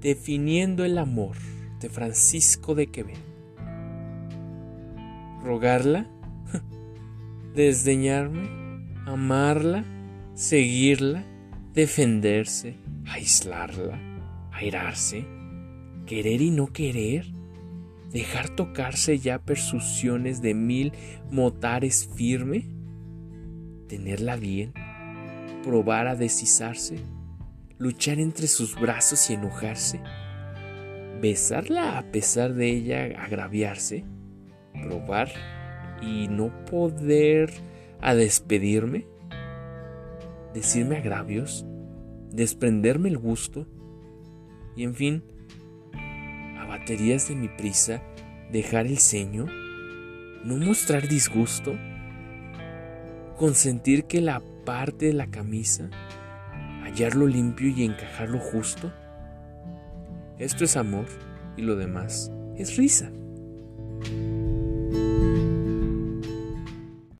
Definiendo el amor de Francisco de Quevedo. Rogarla, desdeñarme, amarla, seguirla, defenderse, aislarla, airarse, querer y no querer, dejar tocarse ya persusiones de mil motares firme, tenerla bien, probar a desizarse, luchar entre sus brazos y enojarse, besarla a pesar de ella agraviarse, probar y no poder a despedirme, decirme agravios, desprenderme el gusto y en fin, a baterías de mi prisa, dejar el ceño, no mostrar disgusto, consentir que la parte de la camisa, hallarlo limpio y encajarlo justo. Esto es amor y lo demás es risa.